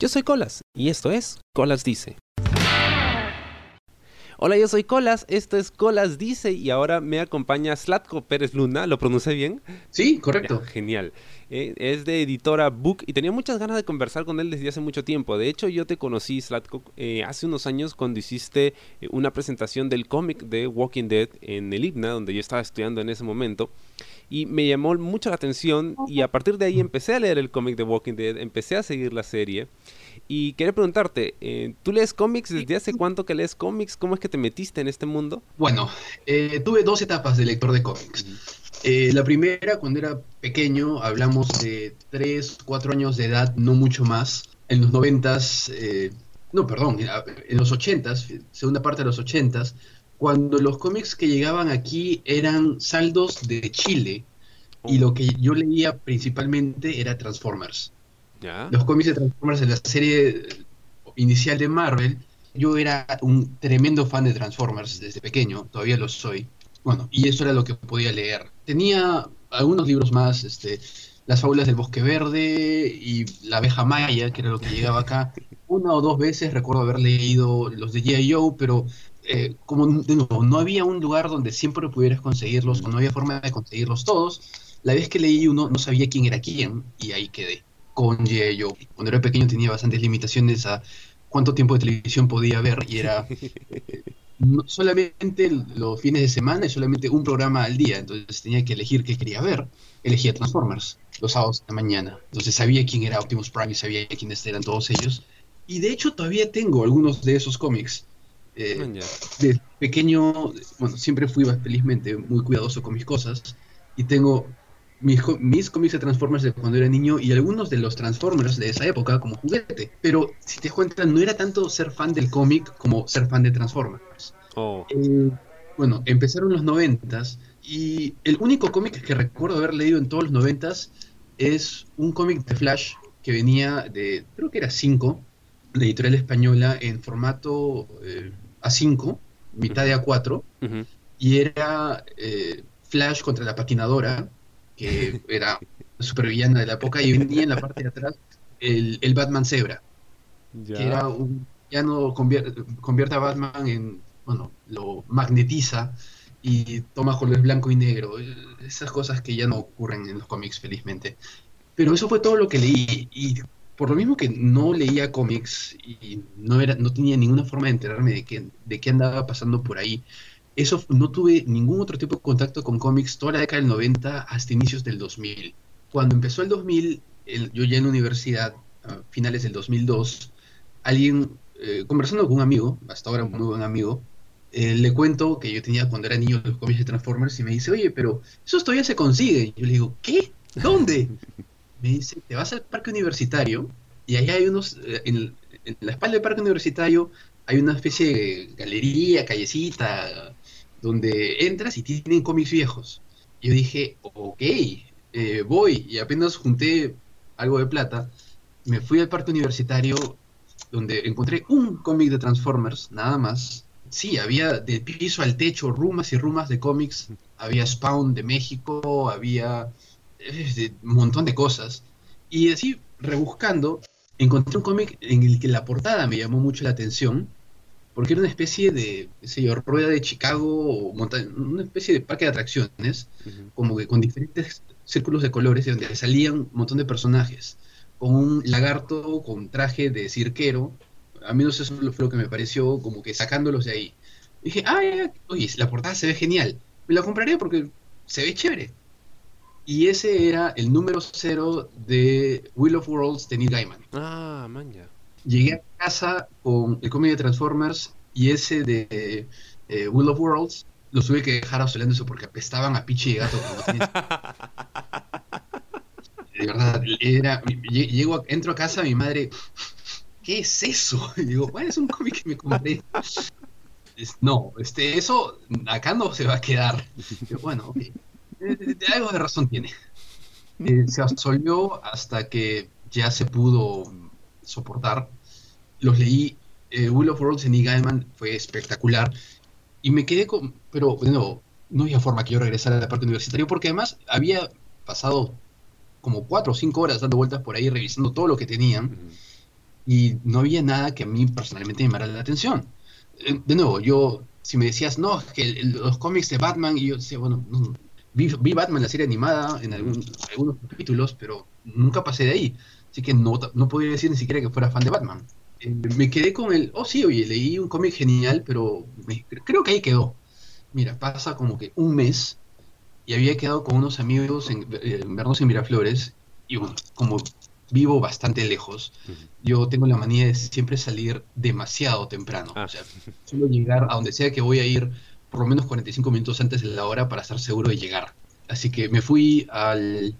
Yo soy Colas y esto es Colas Dice. Hola, yo soy Colas, esto es Colas Dice y ahora me acompaña Slatko Pérez Luna, ¿lo pronuncié bien? Sí, correcto. genial. Eh, es de editora Book y tenía muchas ganas de conversar con él desde hace mucho tiempo. De hecho, yo te conocí, Slatko, eh, hace unos años cuando hiciste eh, una presentación del cómic de Walking Dead en el IGNA, donde yo estaba estudiando en ese momento y me llamó mucho la atención y a partir de ahí empecé a leer el cómic de Walking Dead, empecé a seguir la serie y quería preguntarte, eh, ¿tú lees cómics desde hace cuánto que lees cómics? ¿Cómo es que te metiste en este mundo? Bueno, eh, tuve dos etapas de lector de cómics. Eh, la primera, cuando era pequeño, hablamos de 3, 4 años de edad, no mucho más. En los noventas, no, perdón, en los ochentas, segunda parte de los ochentas, cuando los cómics que llegaban aquí eran saldos de Chile y lo que yo leía principalmente era Transformers. Los cómics de Transformers en la serie inicial de Marvel, yo era un tremendo fan de Transformers desde pequeño, todavía lo soy. Bueno, y eso era lo que podía leer. Tenía algunos libros más, este, Las fábulas del bosque verde y La abeja maya, que era lo que llegaba acá. Una o dos veces recuerdo haber leído los de G.I. Joe, pero eh, como no había un lugar donde siempre pudieras conseguirlos o no había forma de conseguirlos todos, la vez que leí uno no sabía quién era quién y ahí quedé con. Joe. Cuando era pequeño tenía bastantes limitaciones a cuánto tiempo de televisión podía ver y era eh, solamente los fines de semana y solamente un programa al día, entonces tenía que elegir qué quería ver. Elegía Transformers los sábados de la mañana, entonces sabía quién era Optimus Prime y sabía quiénes eran todos ellos. Y de hecho todavía tengo algunos de esos cómics. Eh, de pequeño, bueno, siempre fui felizmente muy cuidadoso con mis cosas y tengo mis, mis cómics de Transformers de cuando era niño y algunos de los Transformers de esa época como juguete. Pero si te cuentas, no era tanto ser fan del cómic como ser fan de Transformers. Oh. Eh, bueno, empezaron los noventas y el único cómic que recuerdo haber leído en todos los noventas es un cómic de Flash que venía de, creo que era 5, de editorial española en formato eh, a5, mitad de A4, y era eh, Flash contra la patinadora, que era supervillana de la época, y venía en la parte de atrás el, el Batman Zebra, que era un, ya no convierte, convierte, a Batman en, bueno, lo magnetiza y toma colores blanco y negro, esas cosas que ya no ocurren en los cómics, felizmente. Pero eso fue todo lo que leí, y por lo mismo que no leía cómics y no, era, no tenía ninguna forma de enterarme de qué, de qué andaba pasando por ahí, eso no tuve ningún otro tipo de contacto con cómics toda la década del 90 hasta inicios del 2000. Cuando empezó el 2000, yo ya en la universidad, a finales del 2002, alguien, eh, conversando con un amigo, hasta ahora muy buen amigo, eh, le cuento que yo tenía cuando era niño los cómics de Transformers y me dice, oye, pero eso todavía se consigue. Y yo le digo, ¿qué? ¿Dónde? me dice, te vas al parque universitario y ahí hay unos, eh, en, la espalda del parque universitario hay una especie de galería, callecita, donde entras y tienen cómics viejos. Yo dije, ok, eh, voy y apenas junté algo de plata, me fui al parque universitario donde encontré un cómic de Transformers, nada más. Sí, había de piso al techo rumas y rumas de cómics. Había Spawn de México, había un montón de cosas. Y así, rebuscando, encontré un cómic en el que la portada me llamó mucho la atención, porque era una especie de, qué rueda de Chicago, una especie de parque de atracciones, como que con diferentes círculos de colores, y donde salían un montón de personajes, con un lagarto con traje de cirquero, a mí no sé, eso fue lo que me pareció, como que sacándolos de ahí. dije, ah, oye, la portada se ve genial, me la compraré porque se ve chévere. Y ese era el número cero de Wheel of Worlds de Neil Gaiman. Ah, man, ya. Llegué a casa con el cómic de Transformers y ese de eh, Wheel of Worlds los tuve que dejar eso porque apestaban a piche y gato. de verdad, era, llego, entro a casa, mi madre, ¿qué es eso? Y digo, bueno, es un cómic que me compré. no, este, eso acá no se va a quedar. bueno, ok. Eh, algo de razón tiene. Eh, se absolvió hasta que ya se pudo soportar. Los leí. Eh, Will of Worlds en E. Gaiman fue espectacular. Y me quedé con. Pero, bueno, no había forma que yo regresara a la parte universitaria, porque además había pasado como cuatro o cinco horas dando vueltas por ahí, revisando todo lo que tenían. y no había nada que a mí personalmente me llamara la atención. Eh, de nuevo, yo, si me decías, no, que los cómics de Batman, y yo decía, bueno, vi, vi, Batman, la serie animada, en algún, algunos capítulos, pero nunca pasé de ahí. Así que no, no podía decir ni siquiera que fuera fan de Batman. Eh, me quedé con el, oh sí, oye, leí un cómic genial, pero creo que ahí quedó. Mira, pasa como que un mes y había quedado con unos amigos en, en vernos en Miraflores y bueno, como vivo bastante lejos, yo tengo la manía de siempre salir demasiado temprano. Ah. O sea, suelo llegar a donde sea que voy a ir por lo menos 45 minutos antes de la hora para estar seguro de llegar. Así que me fui al,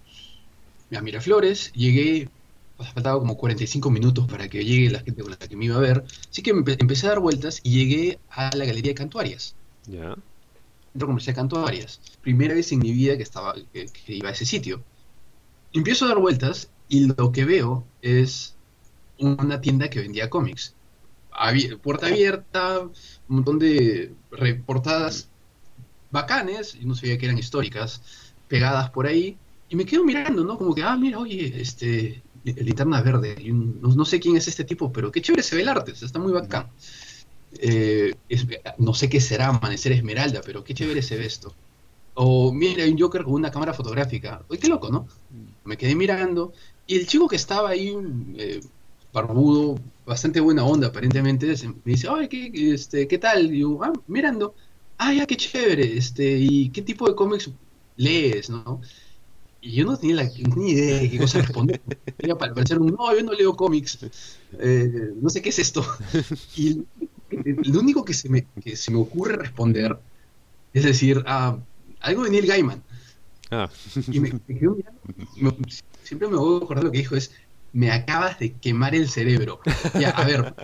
a Miraflores, llegué, faltaba como 45 minutos para que llegue la gente con la que me iba a ver. Así que empecé a dar vueltas y llegué a la Galería de Cantuarias. Ya. Centro Comercial Cantuarias. Primera vez en mi vida que, estaba, que iba a ese sitio. Empiezo a dar vueltas y lo que veo es una tienda que vendía cómics. Puerta abierta, un montón de reportadas bacanes, y no sabía que eran históricas, pegadas por ahí, y me quedo mirando, ¿no? Como que, ah, mira, oye, este, linterna verde, no, sé quién es este tipo, pero qué chévere se ve el arte, está muy bacán. Eh, no sé qué será Amanecer Esmeralda, pero qué chévere se ve esto. O mira, hay un Joker con una cámara fotográfica. Oye, qué loco, ¿no? Me quedé mirando y el chico que estaba ahí, eh, barbudo, bastante buena onda aparentemente, me dice, ay, ¿qué, este, ¿qué tal? Y yo, ah, mirando, ah, ya, qué chévere, este, ¿y qué tipo de cómics lees, no? Y yo no tenía, la, ni idea de qué cosa responder. Era para parecer un, no, yo no leo cómics, eh, no sé qué es esto. Y lo único que se, me, que se me ocurre responder es decir, ah, algo de Neil Gaiman. Ah. Y me, me quedo mirando, siempre me voy a acordar lo que dijo es, me acabas de quemar el cerebro. Ya, a ver,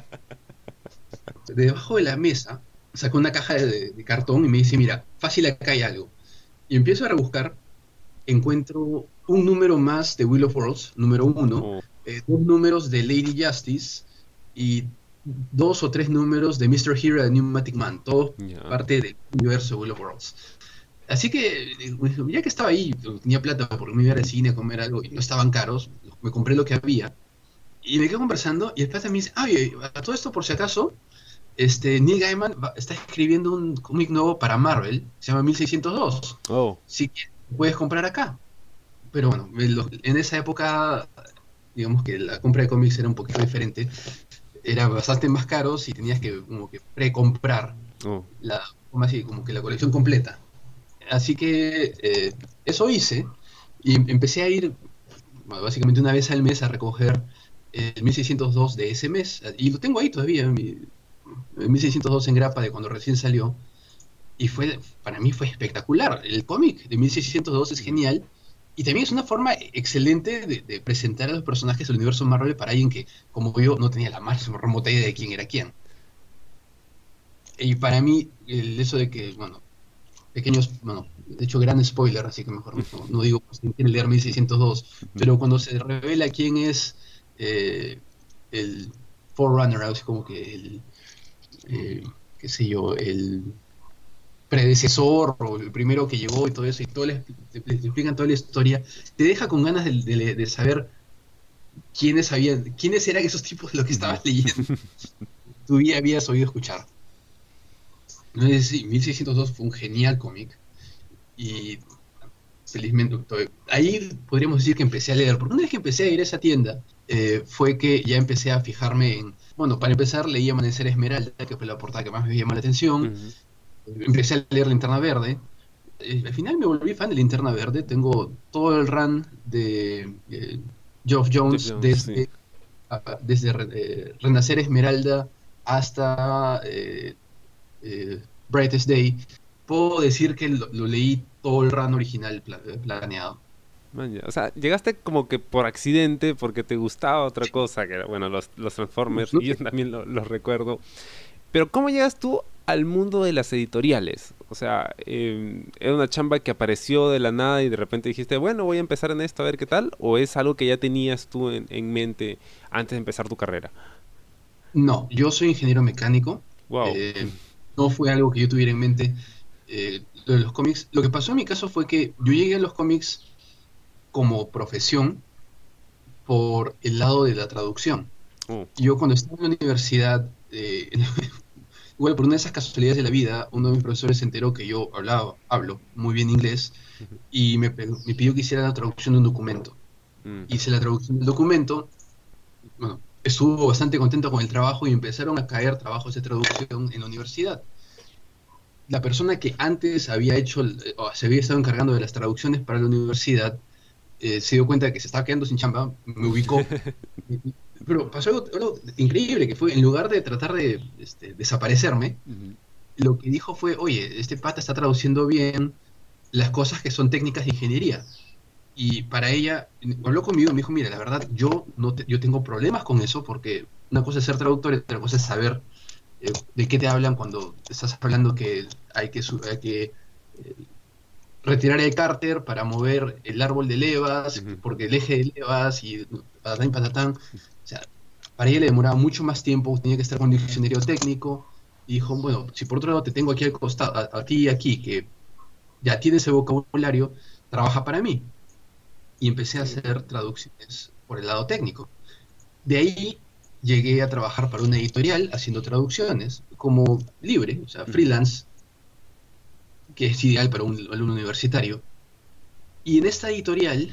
debajo de la mesa sacó una caja de, cartón y me dice, mira, fácil acá hay algo. Y empiezo a rebuscar, encuentro un número más de Wheel of Worlds, número uno, oh. eh, dos números de Lady Justice y dos o tres números de Mr. Hero de Pneumatic Man, todo parte del universo de Wheel of Worlds. Así que, ya que estaba ahí, tenía plata porque me iba al cine a comer algo y no estaban caros, me compré lo que había. Y me quedé conversando y el plata me dice, ah, a todo esto por si acaso, este, Neil Gaiman está escribiendo un cómic nuevo para Marvel, se llama 1602. Oh. Si puedes comprar acá. Pero bueno, en esa época, digamos que la compra de cómics era un poquito diferente. Era bastante más caros y tenías que como que precomprar oh. la, como así, como que la colección completa. Así que eh, eso hice y empecé a ir básicamente una vez al mes a recoger el 1602 de ese mes. Y lo tengo ahí todavía, el 1602 en grapa de cuando recién salió. Y fue, para mí fue espectacular. El cómic de 1602 es genial. Y también es una forma excelente de, presentar a los personajes del universo Marvel para alguien que, como yo, no tenía la más remota idea de quién era quién. Y para mí, el eso de que, bueno, pequeños, bueno, de hecho gran spoiler, así que mejor no, digo pues, quién leer 1602, pero cuando se revela quién es eh, el Forerunner, así como que el, eh, qué sé yo, el predecesor o el primero que llegó y todo eso, y todo les, explican toda la historia, te deja con ganas de, saber quiénes habían, quiénes eran esos tipos de lo que estabas leyendo. Tú ya habías oído escuchar. No sé si 1602 fue un genial cómic y felizmente ahí podríamos decir que empecé a leer, porque una vez que empecé a ir a esa tienda eh, fue que ya empecé a fijarme en, bueno, para empezar leí Amanecer Esmeralda, que fue la portada que más me llamó la atención, empecé a leer Linterna Verde, eh, al final me volví fan de Linterna Verde, tengo todo el run de eh, Geoff Jones, desde, desde Renacer Esmeralda hasta eh, Brightest Day, puedo decir que lo, leí todo el run original planeado. o sea, llegaste como que por accidente porque te gustaba otra cosa, que era, bueno, los, Transformers, y yo también los recuerdo. Pero ¿cómo llegas tú al mundo de las editoriales? O sea, em, ¿era una chamba que apareció de la nada y de repente dijiste, bueno, voy a empezar en esto a ver qué tal? ¿O es algo que ya tenías tú en, mente antes de empezar tu carrera? No, yo soy ingeniero mecánico. Wow. Eh, no fue algo que yo tuviera en mente eh, de los cómics. Lo que pasó en mi caso fue que yo llegué a los cómics como profesión por el lado de la traducción. Oh. Yo cuando estaba en la universidad, eh, igual por una de esas casualidades de la vida, uno de mis profesores se enteró que yo hablaba, hablo muy bien inglés y me, me pidió que hiciera la traducción de un documento. Mm. Hice la traducción del documento, bueno, estuvo bastante contento con el trabajo y empezaron a caer trabajos de traducción en la universidad. La persona que antes había hecho, o se había estado encargando de las traducciones para la universidad, eh, se dio cuenta de que se estaba quedando sin chamba, me ubicó. pero pasó algo, increíble, que fue, en lugar de tratar de este, desaparecerme, lo que dijo fue, oye, este pata está traduciendo bien las cosas que son técnicas de ingeniería. Y para ella, habló conmigo y me dijo, mira, la verdad, yo, no yo tengo problemas con eso porque una cosa es ser traductor y otra cosa es saber eh, de qué te hablan cuando estás hablando que hay que, que eh, retirar el cárter para mover el árbol de levas, porque el eje de levas y patatán y patatán. O sea, para ella le demoraba mucho más tiempo, tenía que estar con un diccionario técnico. Y dijo, bueno, si por otro lado te tengo aquí al costado, aquí y aquí, que ya tienes el vocabulario, trabaja para mí y empecé a hacer traducciones por el lado técnico. De ahí llegué a trabajar para una editorial haciendo traducciones como libre, o sea, freelance, que es ideal para un alumno universitario. Y en esta editorial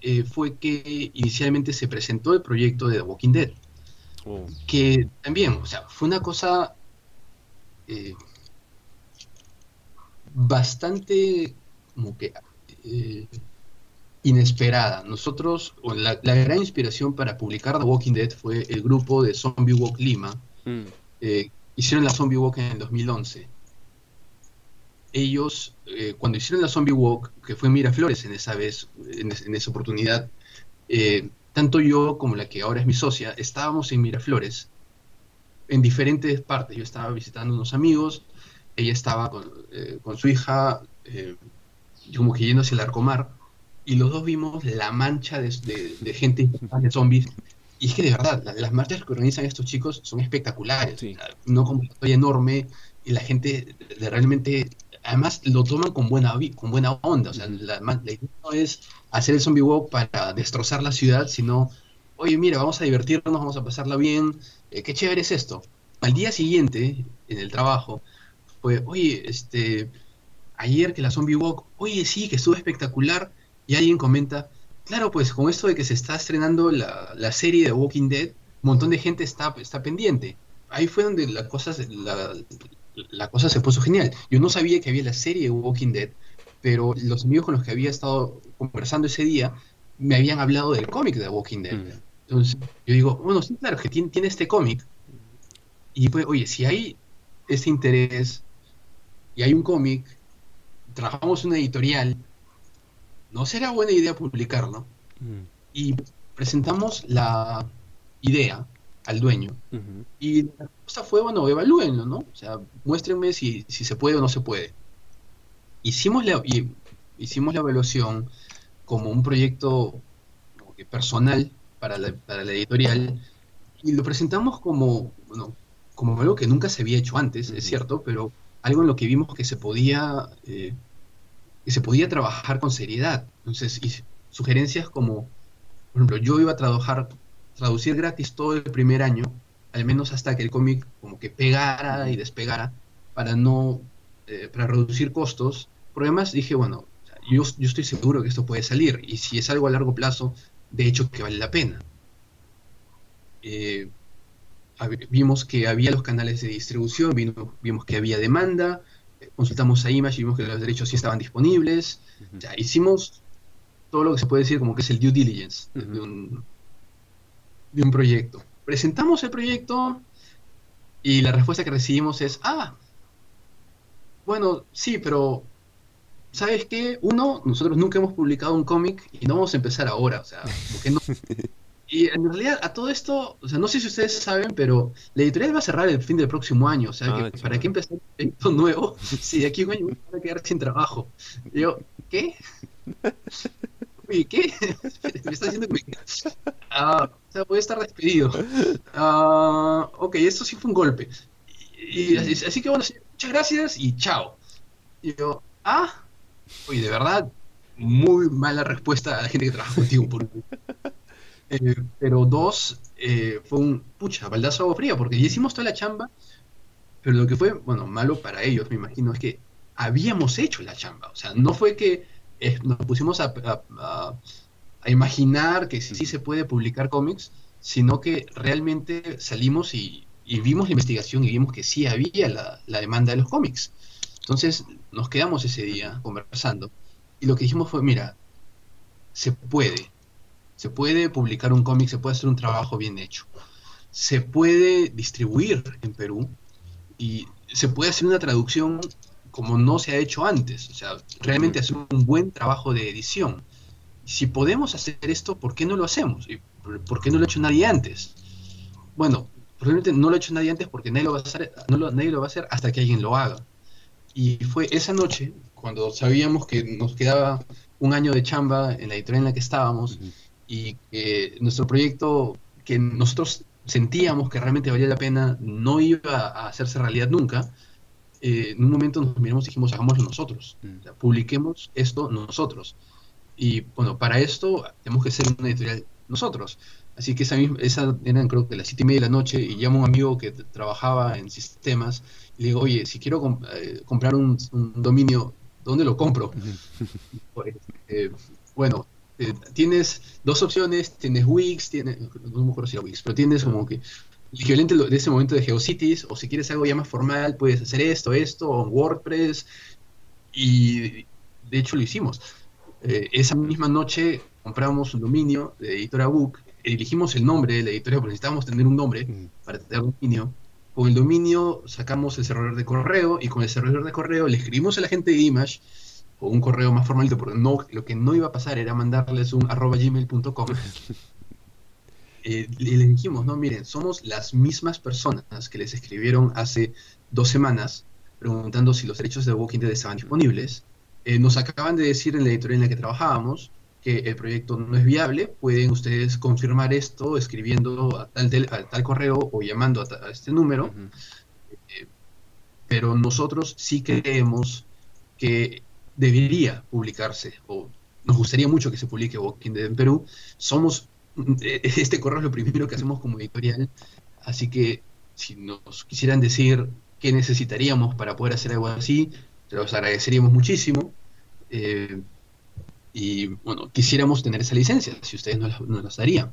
eh, fue que inicialmente se presentó el proyecto de The Walking Dead, oh. que también, o sea, fue una cosa eh, bastante como que eh, inesperada. Nosotros, la, gran inspiración para publicar The Walking Dead fue el grupo de Zombie Walk Lima. Mm. Eh, hicieron la Zombie Walk en el 2011. Ellos, eh, cuando hicieron la Zombie Walk, que fue en Miraflores en esa vez, en, esa oportunidad, eh, tanto yo como la que ahora es mi socia, estábamos en Miraflores, en diferentes partes. Yo estaba visitando unos amigos, ella estaba con, con su hija, como que yendo hacia el Arcomar y los dos vimos la mancha de, gente de zombies. Y es que de verdad, las marchas que organizan estos chicos son espectaculares. No como enorme y la gente de realmente, además lo toman con buena, con buena onda. O sea, la, idea no es hacer el zombie walk para destrozar la ciudad, sino, oye, mira, vamos a divertirnos, vamos a pasarla bien. Eh, qué chévere es esto. Al día siguiente, en el trabajo, fue, oye, este, ayer que la zombie walk, oye, sí, que estuvo espectacular y alguien comenta, claro, pues con esto de que se está estrenando la, serie de Walking Dead, un montón de gente está, está pendiente. Ahí fue donde la cosa, la, la cosa se puso genial. Yo no sabía que había la serie de Walking Dead, pero los amigos con los que había estado conversando ese día me habían hablado del cómic de Walking Dead. Mm. Entonces yo digo, bueno, sí, claro, que tiene, tiene este cómic. Y pues, oye, si hay ese interés y hay un cómic, trabajamos una editorial, ¿no será buena idea publicarlo? Mm. Y presentamos la idea al dueño. Y la cosa fue, bueno, evalúenlo, ¿no? O sea, muéstrenme si, se puede o no se puede. Hicimos la, hicimos la evaluación como un proyecto personal para la, editorial y lo presentamos como, bueno, como algo que nunca se había hecho antes, es cierto, pero algo en lo que vimos que se podía eh, que se podía trabajar con seriedad. Entonces, y sugerencias como, por ejemplo, yo iba a trabajar, traducir gratis todo el primer año, al menos hasta que el cómic como que pegara y despegara, para no, eh, para reducir costos. Pero además dije, bueno, yo, yo estoy seguro que esto puede salir, y si es algo a largo plazo, de hecho que vale la pena. Eh, vimos que había los canales de distribución, vimos que había demanda, consultamos a Image y vimos que los derechos sí estaban disponibles. hicimos todo lo que se puede decir como que es el due diligence de, un, de un proyecto. Presentamos el proyecto y la respuesta que recibimos es, ah, bueno, sí, pero ¿sabes qué? Uno, nosotros nunca hemos publicado un cómic y no vamos a empezar ahora, o sea, porque no, Y en realidad a todo esto, o sea, no sé si ustedes saben, pero la editorial va a cerrar el fin del próximo año, o sea, ah, ¿para qué empezar un proyecto nuevo si de aquí a un año van a quedar sin trabajo? Y yo, ¿qué? ¿Y qué? me está diciendo que me... Ah, o sea, voy a estar despedido. Ah, ok, esto sí fue un golpe. Y, así, que bueno, muchas gracias y chao. Y yo, ah, oye, de verdad, muy mala respuesta a la gente que trabaja contigo. Por... Eh, pero dos, eh, fue un, pucha, baldazo agua fría, porque ya hicimos toda la chamba, pero lo que fue, bueno, malo para ellos, me imagino, es que habíamos hecho la chamba. O sea, no fue que eh, nos pusimos a, imaginar que sí, sí, se puede publicar cómics, sino que realmente salimos y, y, vimos la investigación y vimos que sí había la demanda de los cómics. Entonces nos quedamos ese día conversando y lo que dijimos fue, mira, se puede, se puede publicar un cómic, se puede hacer un trabajo bien hecho, se puede distribuir en Perú y se puede hacer una traducción como no se ha hecho antes, o sea, realmente hacer un buen trabajo de edición. Si podemos hacer esto, ¿por qué no lo hacemos? ¿Y ¿Por qué no lo ha hecho nadie antes? Bueno, probablemente no lo ha hecho nadie antes porque nadie lo va a hacer, no lo, nadie lo va a hacer hasta que alguien lo haga. Y fue esa noche, cuando sabíamos que nos quedaba un año de chamba en la editorial en la que estábamos uh -huh. Y que nuestro proyecto, que nosotros sentíamos que realmente valía la pena, no iba a hacerse realidad nunca, eh, en un momento nos miramos y dijimos, hagámoslo nosotros, o sea, publiquemos esto nosotros. Y bueno, para esto tenemos que ser una editorial nosotros. Así que esa, misma, esa eran creo que las siete y media de la noche y llamo a un amigo que trabajaba en sistemas y le digo, oye, si quiero comp eh, comprar un, un, dominio, ¿dónde lo compro? pues, eh, bueno, eh, tienes dos opciones, tienes Wix, tienes, no me acuerdo si era Wix, pero tienes como que el equivalente de ese momento de GeoCities, o si quieres algo ya más formal, puedes hacer esto, esto, o WordPress, y de hecho lo hicimos. Eh, esa misma noche compramos un dominio de editora Book, elegimos el nombre de la editorial porque necesitábamos tener un nombre mm. para tener un dominio. Con el dominio sacamos el servidor de correo y con el servidor de correo le escribimos a la gente de Image o un correo más formalito porque no, lo que no iba a pasar era mandarles un arroba gmail.com. eh, y les dijimos, no, miren, somos las mismas personas que les escribieron hace dos semanas preguntando si los derechos de Walking Dead estaban disponibles. Eh, nos acaban de decir en la editorial en la que trabajábamos que el proyecto no es viable, pueden ustedes confirmar esto escribiendo a tal, del, a tal correo o llamando a, a este número, uh -huh. eh, pero nosotros sí creemos que debería publicarse, o nos gustaría mucho que se publique Walking Dead en Perú, somos, este correo es lo primero que hacemos como editorial, así que si nos quisieran decir qué necesitaríamos para poder hacer algo así, se los agradeceríamos muchísimo. Eh, y bueno, quisiéramos tener esa licencia, si ustedes nos la, nos la darían.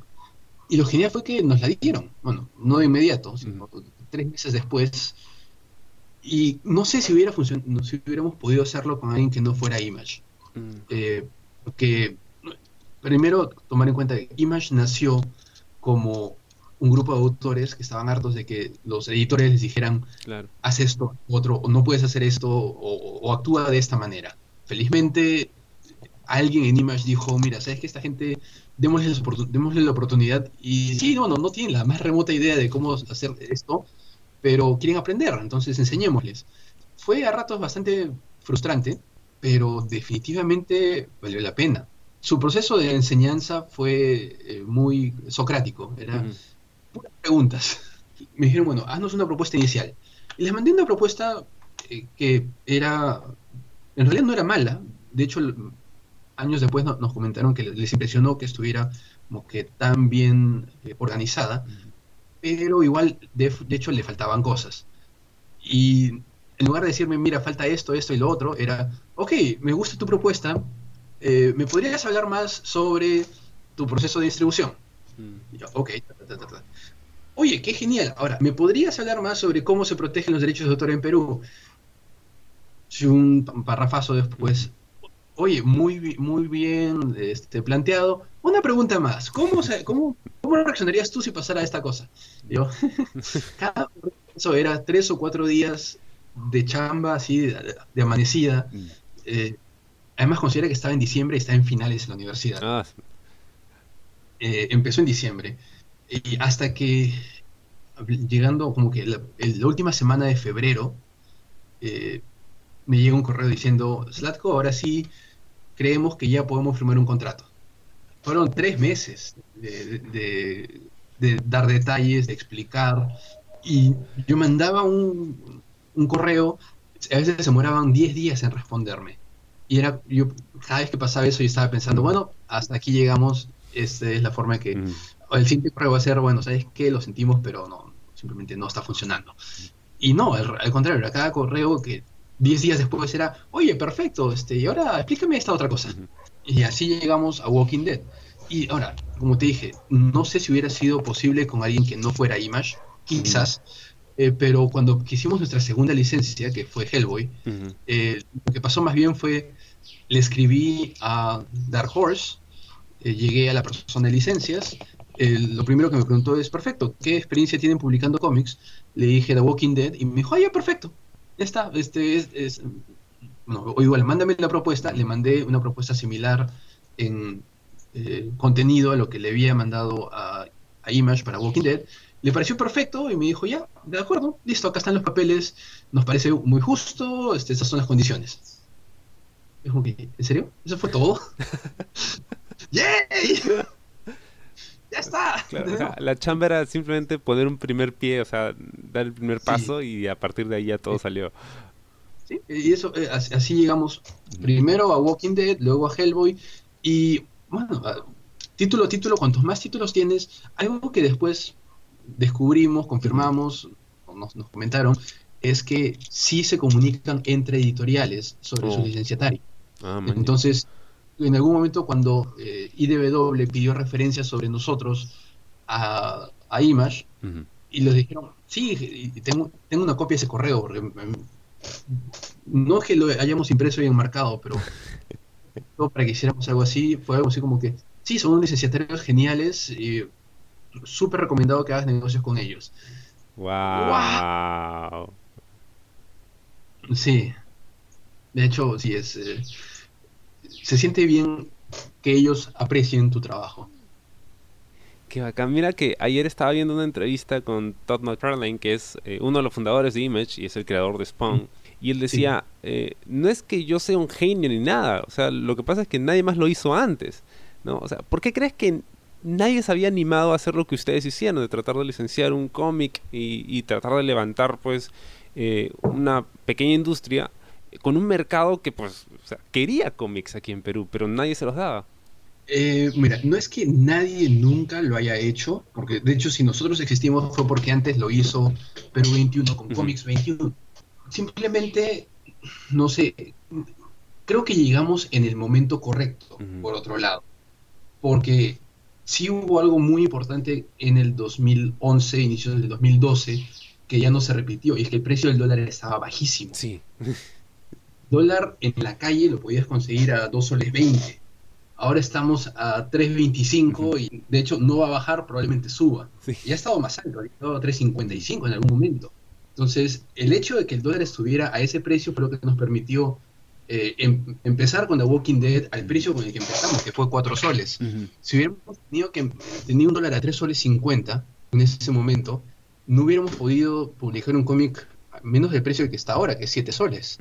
Y lo genial fue que nos la dieron, bueno, no de inmediato, sino mm. tres meses después. Y no sé si hubiera funcionado, si hubiéramos podido hacerlo con alguien que no fuera Image. Mm. Eh, porque primero tomar en cuenta que Image nació como un grupo de autores que estaban hartos de que los editores les dijeran, claro. haz esto, otro, o no puedes hacer esto, o, o actúa de esta manera. Felizmente alguien en Image dijo, mira, ¿sabes que esta gente, démosle, démosle la oportunidad? Y sí, no, no, no tienen la más remota idea de cómo hacer esto, pero quieren aprender, entonces enseñémosles. Fue a ratos bastante frustrante, pero definitivamente valió la pena. Su proceso de enseñanza fue eh, muy socrático, era uh -huh. puras preguntas. Me dijeron, bueno, haznos una propuesta inicial. Y les mandé una propuesta eh, que era, en realidad no era mala, de hecho años después no, nos comentaron que les impresionó que estuviera como que tan bien eh, organizada, pero igual de, de, hecho le faltaban cosas. Y en lugar de decirme, mira, falta esto, esto y lo otro, era, ok, me gusta tu propuesta, eh, ¿me podrías hablar más sobre tu proceso de distribución? Mm. Y yo, ok, ta, ta, ta, Oye, qué genial. Ahora, ¿me podrías hablar más sobre cómo se protegen los derechos de autor en Perú? Si un parrafazo después, Oye, muy, muy bien este, planteado. Una pregunta más. ¿Cómo, cómo, ¿Cómo reaccionarías tú si pasara esta cosa? Yo, cada eso era tres o cuatro días de chamba, así, de, de amanecida. Mm. Eh, además, considera que estaba en diciembre y está en finales en la universidad. Ah. Eh, empezó en diciembre. Y hasta que, llegando como que la, la última semana de febrero, eh, me llega un correo diciendo, Slatko, ahora sí creemos que ya podemos firmar un contrato. Fueron tres meses de, de, de dar detalles, de explicar, y yo mandaba un, un, correo, a veces se demoraban 10 días en responderme. Y era, yo cada vez que pasaba eso, yo estaba pensando, bueno, hasta aquí llegamos, esta es la forma que el siguiente correo va a ser, bueno, ¿sabes qué? Lo sentimos, pero no, simplemente no está funcionando. Y no, al, contrario, a cada correo que 10 días después era, oye, perfecto, este, y ahora explícame esta otra cosa. Y así llegamos a Walking Dead. Y ahora, como te dije, no sé si hubiera sido posible con alguien que no fuera Image, quizás, eh, pero cuando quisimos nuestra segunda licencia, que fue Hellboy, eh, lo que pasó más bien fue, le escribí a Dark Horse, eh, llegué a la persona de licencias, lo primero que me preguntó es, perfecto, ¿qué experiencia tienen publicando cómics? Le dije The Walking Dead y me dijo, ah, ya, perfecto, ya está, este es, o igual, mándame la propuesta, le mandé una propuesta similar en contenido a lo que le había mandado a, a Image para Walking Dead, le pareció perfecto y me dijo, ya, de acuerdo, listo, acá están los papeles, nos parece muy justo, este, estas son las condiciones. ¿en serio? ¿Eso fue todo? ¡Yay! ¡Ya está! la chamba era simplemente poner un primer pie, o sea, dar el primer paso y a partir de ahí ya todo salió. Sí, y eso, eh, así, llegamos primero a Walking Dead, luego a Hellboy y, bueno, título a título, cuantos más títulos tienes, algo que después descubrimos, confirmamos, nos, nos comentaron, es que sí se comunican entre editoriales sobre su oh. licenciatario. Ah, Entonces, en algún momento cuando eh, IDW pidió referencias sobre nosotros a, Image, y les dijeron, sí, tengo, tengo una copia de ese correo, em, no es que lo hayamos impreso y enmarcado, pero para que hiciéramos algo así, fue algo así como que, sí, son licenciatarios geniales, y súper recomendado que hagas negocios con ellos. Wow. Sí. De hecho, sí es. Eh, se siente bien que ellos aprecien tu trabajo. Qué bacán. Mira que ayer estaba viendo una entrevista con Todd McFarlane, que es eh, uno de los fundadores de Image y es el creador de Spawn. Y él decía, eh, no es que yo sea un genio ni nada, o sea, lo que pasa es que nadie más lo hizo antes, ¿no? O sea, ¿por qué crees que nadie se había animado a hacer lo que ustedes hicieron, de tratar de licenciar un cómic y, tratar de levantar pues eh, una pequeña industria con un mercado que pues quería cómics aquí en Perú, pero nadie se los daba. Eh, mira, no es que nadie nunca lo haya hecho, porque de hecho si nosotros existimos fue porque antes lo hizo Perú 21 con Comics 21. Simplemente, no sé, creo que llegamos en el momento correcto, por otro lado, porque sí hubo algo muy importante en el 2011, inicio del 2012, que ya no se repitió, y es que el precio del dólar estaba bajísimo. Sí. dólar en la calle lo podías conseguir a 2 soles 20. Ahora estamos a 3.25 y de hecho no va a bajar, probablemente suba. Ya ha estado más alto, ha estado a 3.55 en algún momento. Entonces, el hecho de que el dólar estuviera a ese precio fue lo que nos permitió eh, em, empezar con The Walking Dead al precio con el que empezamos, que fue 4 soles. Si hubiéramos tenido que tener un dólar a 3 soles 50 en ese momento, no hubiéramos podido publicar un cómic menos del precio que está ahora, que es 7 soles.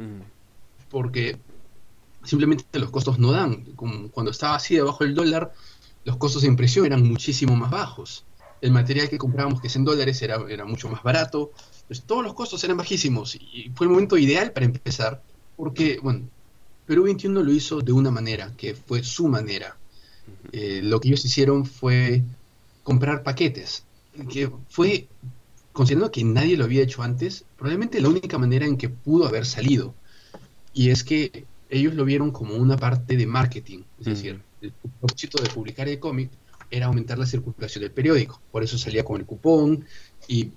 Porque simplemente los costos no dan. cuando estaba así debajo del dólar, los costos de impresión eran muchísimo más bajos. El material que comprábamos, que es en dólares, era, era mucho más barato. Pues todos los costos eran bajísimos y fue el momento ideal para empezar. Porque, bueno, Perú 21 lo hizo de una manera, que fue su manera. Eh, lo que ellos hicieron fue comprar paquetes, que fue, considerando que nadie lo había hecho antes, probablemente la única manera en que pudo haber salido. Y es que ellos lo vieron como una parte de marketing, es decir, el propósito de publicar el cómic era aumentar la circulación del periódico, por eso salía con el cupón y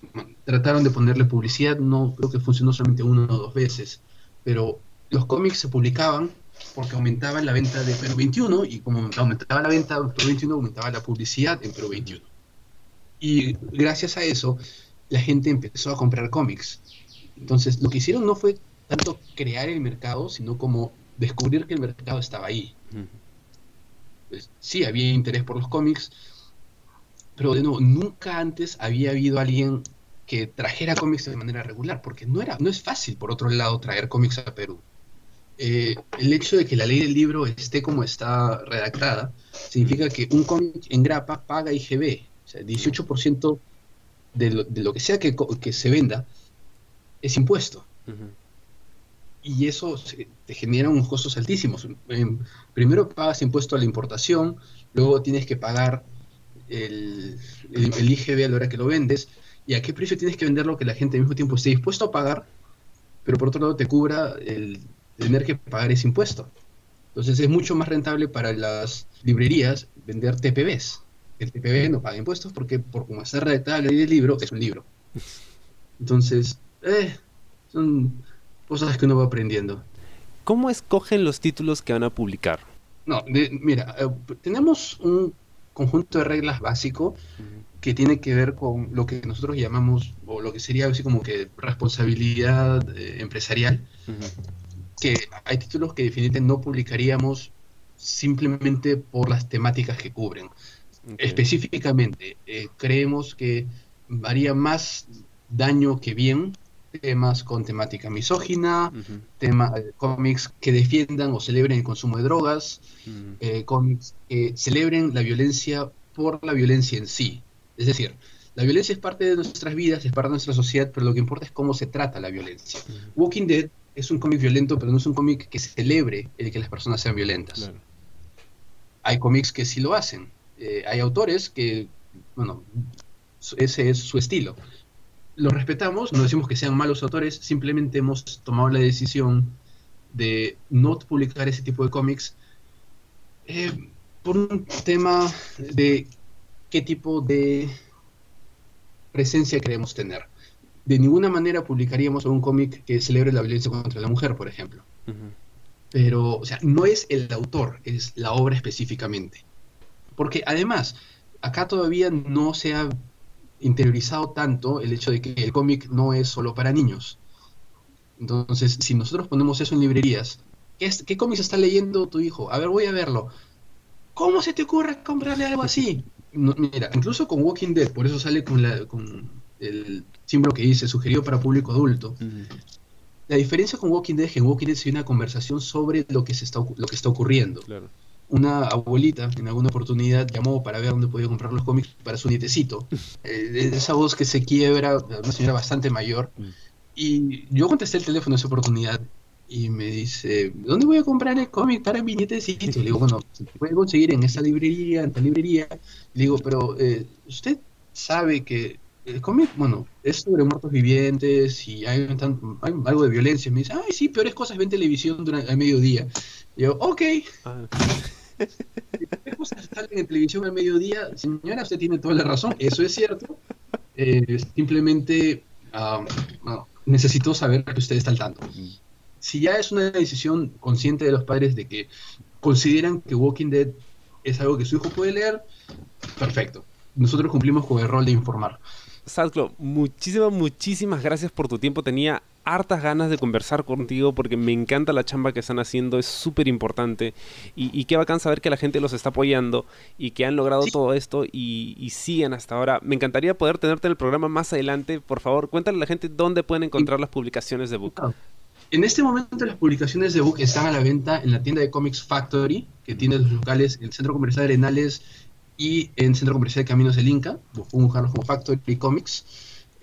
trataron de ponerle publicidad, no creo que funcionó solamente una o dos veces, pero los cómics se publicaban porque aumentaba la venta de Perú 21 y como aumentaba la venta de Perú 21 aumentaba la publicidad en Perú 21. Y gracias a eso la gente empezó a comprar cómics. Entonces lo que hicieron no fue tanto crear el mercado, sino como descubrir que el mercado estaba ahí. Pues, sí, había interés por los cómics, pero de nuevo, nunca antes había habido alguien que trajera cómics de manera regular, porque no, era, no es fácil, por otro lado, traer cómics a Perú. Eh, el hecho de que la ley del libro esté como está redactada, significa que un cómic en grapa paga IGB, o sea, 18% de lo, de lo que sea que, que, se venda es impuesto. Y eso te genera unos costos altísimos. primero pagas impuesto a la importación, luego tienes que pagar el, el, IGB a la hora que lo vendes, y a qué precio tienes que venderlo que la gente al mismo tiempo esté dispuesto a pagar, pero por otro lado te cubra el tener que pagar ese impuesto. Entonces es mucho más rentable para las librerías vender TPBs. El TPB no paga impuestos porque por como está redactada la ley libro, es un libro. Entonces, eh, son cosas que uno va aprendiendo. ¿Cómo escogen los títulos que van a publicar? No, mira, eh, tenemos un conjunto de reglas básico que tiene que ver con lo que nosotros llamamos, o lo que sería así como que responsabilidad eh, empresarial, que hay títulos que definitivamente no publicaríamos simplemente por las temáticas que cubren. Específicamente, eh, creemos que haría más daño que bien temas con temática misógina, temas eh, cómics que defiendan o celebren el consumo de drogas, eh, cómics que celebren la violencia por la violencia en sí. Es decir, la violencia es parte de nuestras vidas, es parte de nuestra sociedad, pero lo que importa es cómo se trata la violencia. Walking Dead es un cómic violento, pero no es un cómic que celebre el que las personas sean violentas. Hay cómics que sí lo hacen. Eh, hay autores que, bueno, ese es su estilo lo respetamos, no decimos que sean malos autores, simplemente hemos tomado la decisión de no publicar ese tipo de cómics eh, por un tema de qué tipo de presencia queremos tener. De ninguna manera publicaríamos un cómic que celebre la violencia contra la mujer, por ejemplo. Pero, o sea, no es el autor, es la obra específicamente. Porque además, acá todavía no se ha interiorizado tanto el hecho de que el cómic no es solo para niños. Entonces, si nosotros ponemos eso en librerías, ¿qué, qué cómics está leyendo tu hijo? A ver, voy a verlo. ¿Cómo se te ocurre comprarle algo así? mira, incluso con Walking Dead, por eso sale con, la, con el símbolo que dice sugerido para público adulto. La diferencia con Walking Dead es que en Walking Dead se una conversación sobre lo que, se está, lo que está ocurriendo. Claro una abuelita en alguna oportunidad llamó para ver dónde podía comprar los cómics para su nietecito. Eh, esa voz que se quiebra, una señora bastante mayor. Mm. Y yo contesté el teléfono en esa oportunidad y me dice, ¿dónde voy a comprar el cómic para mi nietecito? Le digo, bueno, se puede conseguir en esa librería, en esta librería. Le digo, pero eh, usted sabe que el cómic, bueno, es sobre muertos vivientes y hay, algo de violencia. Me dice, ay, sí, peores cosas ven televisión durante el mediodía. Y yo, ok. Ah. ¿Qué cosas salen en televisión al mediodía? Señora, usted tiene toda la razón, eso es cierto. Eh, simplemente necesito saber que usted está al tanto. Si ya es una decisión consciente de los padres de que consideran que Walking Dead es algo que su hijo puede leer, perfecto. Nosotros cumplimos con el rol de informar. Sadclo, muchísimas, muchísimas gracias por tu tiempo. Tenía hartas ganas de conversar contigo porque me encanta la chamba que están haciendo, es súper importante y, qué bacán saber que la gente los está apoyando y que han logrado todo esto y, siguen hasta ahora. Me encantaría poder tenerte en el programa más adelante. Por favor, cuéntale a la gente dónde pueden encontrar las publicaciones de Book. En este momento las publicaciones de Book están a la venta en la tienda de Comics Factory, que tiene los locales en el Centro Comercial Arenales y en Centro Comercial Caminos del Inca. Pueden buscarlos como Factory Comics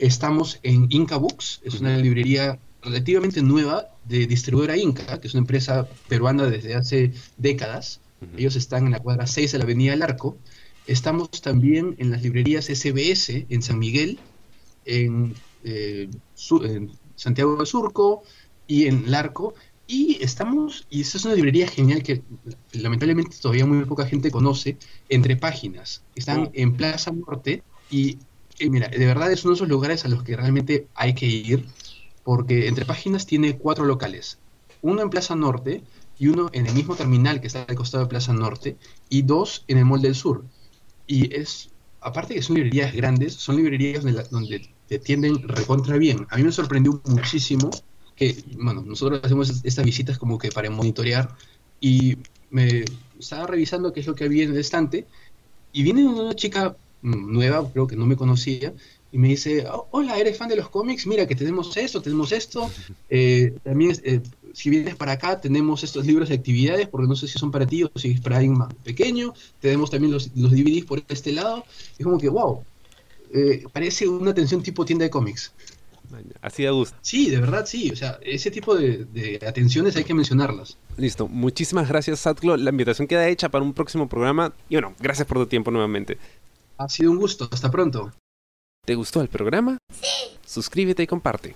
Estamos en Inca Books, es una librería relativamente nueva de distribuidora Inca, que es una empresa peruana desde hace décadas. Ellos están en la cuadra 6 de la Avenida del Arco. Estamos también en las librerías SBS en San Miguel, en, eh, en Santiago del Surco y en El Arco. Y estamos, y esta es una librería genial que lamentablemente todavía muy poca gente conoce, entre páginas. Están en Plaza Norte y mira, de verdad es uno de esos lugares a los que realmente hay que ir, porque entre páginas tiene cuatro locales. Uno en Plaza Norte y uno en el mismo terminal que está al costado de Plaza Norte y dos en el Mall del Sur. Y es, aparte que son librerías grandes, son librerías donde, te tienden recontra bien. A mí me sorprendió muchísimo que, bueno, nosotros hacemos estas visitas como que para monitorear y me estaba revisando qué es lo que había en el estante y viene una chica nueva, creo que no me conocía, y me dice, oh, hola, ¿eres fan de los cómics? Mira que tenemos esto, tenemos esto. Eh, también, eh, si vienes para acá, tenemos estos libros de actividades, porque no sé si son para ti o si es para alguien más pequeño. Tenemos también los, los DVDs por este lado. Es como que, wow, eh, parece una atención tipo tienda de cómics. Así de gusto. Sí, de verdad sí. O sea, ese tipo de, de atenciones hay que mencionarlas. Listo. Muchísimas gracias, Satglo. La invitación queda hecha para un próximo programa. Y bueno, gracias por tu tiempo nuevamente. Ha sido un gusto. Hasta pronto. ¿Te gustó el programa? Sí. Suscríbete y comparte.